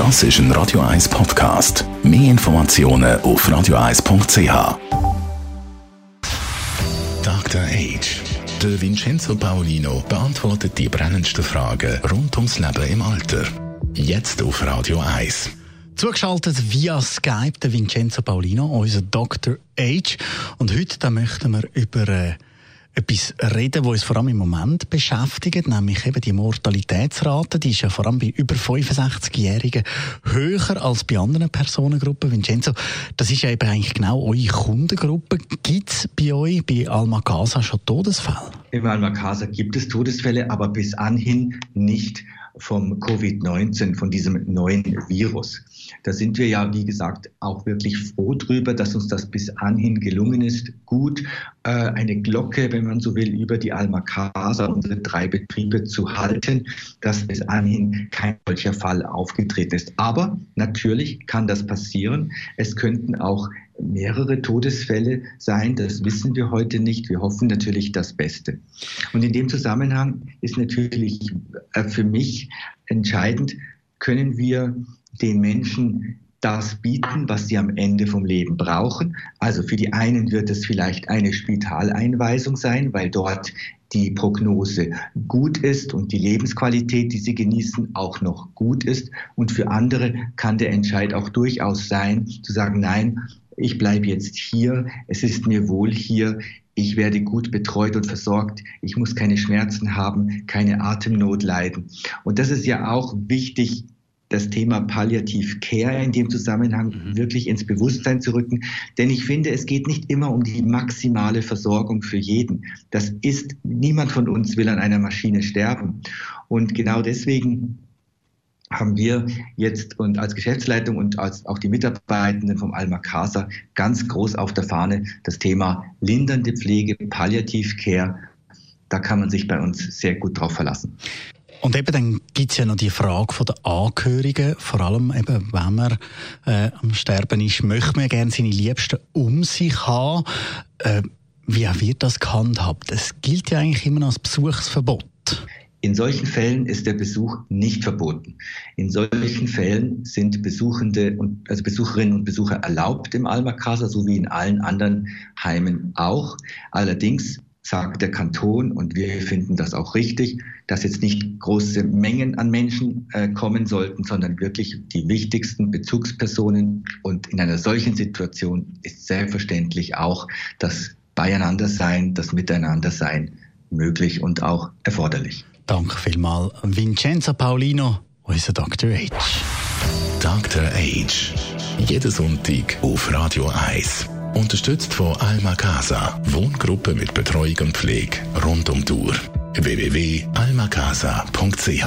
Das ist ein Radio 1 Podcast. Mehr Informationen auf radio1.ch. Dr. Age. Der Vincenzo Paolino beantwortet die brennendsten Fragen rund ums Leben im Alter. Jetzt auf Radio 1. Zugeschaltet via Skype der Vincenzo Paolino, unser Dr. Age. Und heute da möchten wir über äh, etwas reden, was uns vor allem im Moment beschäftigt, nämlich eben die Mortalitätsrate. Die ist ja vor allem bei über 65-Jährigen höher als bei anderen Personengruppen. Vincenzo, das ist ja eben eigentlich genau eure Kundengruppe. Gibt es bei euch, bei Alma Casa, schon Todesfälle? Im Alma Casa gibt es Todesfälle, aber bis anhin nicht vom Covid-19, von diesem neuen Virus. Da sind wir ja, wie gesagt, auch wirklich froh drüber, dass uns das bis anhin gelungen ist, gut äh, eine Glocke, wenn man so will, über die Alma Casa, unsere drei Betriebe zu halten, dass bis anhin kein solcher Fall aufgetreten ist. Aber natürlich kann das passieren. Es könnten auch mehrere Todesfälle sein. Das wissen wir heute nicht. Wir hoffen natürlich das Beste. Und in dem Zusammenhang ist natürlich äh, für mich entscheidend, können wir den Menschen das bieten, was sie am Ende vom Leben brauchen. Also für die einen wird es vielleicht eine Spitaleinweisung sein, weil dort die Prognose gut ist und die Lebensqualität, die sie genießen, auch noch gut ist. Und für andere kann der Entscheid auch durchaus sein, zu sagen, nein, ich bleibe jetzt hier, es ist mir wohl hier, ich werde gut betreut und versorgt, ich muss keine Schmerzen haben, keine Atemnot leiden. Und das ist ja auch wichtig das Thema Palliativ Care in dem Zusammenhang mhm. wirklich ins Bewusstsein zu rücken. Denn ich finde, es geht nicht immer um die maximale Versorgung für jeden. Das ist, niemand von uns will an einer Maschine sterben. Und genau deswegen haben wir jetzt und als Geschäftsleitung und als auch die Mitarbeitenden vom Alma Casa ganz groß auf der Fahne das Thema lindernde Pflege, Palliativ Care. Da kann man sich bei uns sehr gut drauf verlassen. Und eben dann gibt es ja noch die Frage von der Angehörigen, vor allem eben, wenn man äh, am Sterben ist, möchte man gerne seine Liebsten um sich haben. Äh, wie wird das gehandhabt? Es gilt ja eigentlich immer noch als Besuchsverbot. In solchen Fällen ist der Besuch nicht verboten. In solchen Fällen sind Besuchende und also Besucherinnen und Besucher erlaubt im Alma Casa, so wie in allen anderen Heimen auch. Allerdings sagt der Kanton, und wir finden das auch richtig, dass jetzt nicht große Mengen an Menschen äh, kommen sollten, sondern wirklich die wichtigsten Bezugspersonen. Und in einer solchen Situation ist selbstverständlich auch das Beieinandersein, das Miteinandersein möglich und auch erforderlich. Danke vielmals, Vincenzo Paulino, unser Dr. H. Dr. H. Jeden Sonntag auf Radio 1. Unterstützt von Alma Casa, Wohngruppe mit Betreuung und Pflege rund um die Uhr. www.almacasa.ch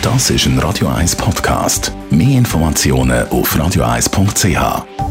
Das ist ein Radio 1 Podcast. Mehr Informationen auf radio1.ch.